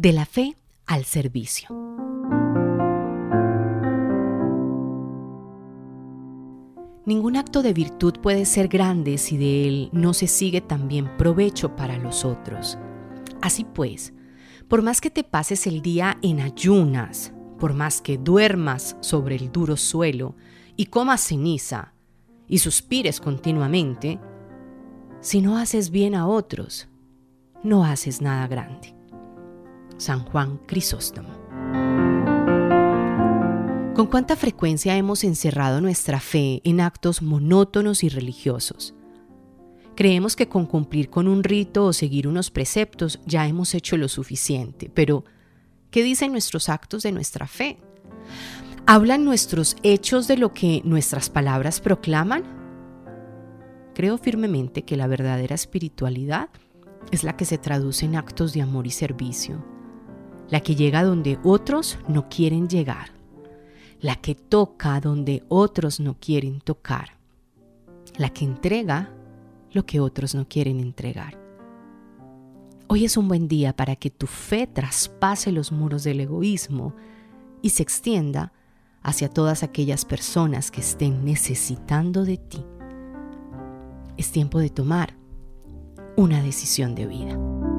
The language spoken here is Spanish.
De la fe al servicio. Ningún acto de virtud puede ser grande si de él no se sigue también provecho para los otros. Así pues, por más que te pases el día en ayunas, por más que duermas sobre el duro suelo y comas ceniza y suspires continuamente, si no haces bien a otros, no haces nada grande. San Juan Crisóstomo. ¿Con cuánta frecuencia hemos encerrado nuestra fe en actos monótonos y religiosos? Creemos que con cumplir con un rito o seguir unos preceptos ya hemos hecho lo suficiente, pero ¿qué dicen nuestros actos de nuestra fe? ¿Hablan nuestros hechos de lo que nuestras palabras proclaman? Creo firmemente que la verdadera espiritualidad es la que se traduce en actos de amor y servicio, la que llega donde otros no quieren llegar, la que toca donde otros no quieren tocar, la que entrega lo que otros no quieren entregar. Hoy es un buen día para que tu fe traspase los muros del egoísmo y se extienda hacia todas aquellas personas que estén necesitando de ti. Es tiempo de tomar una decisión de vida.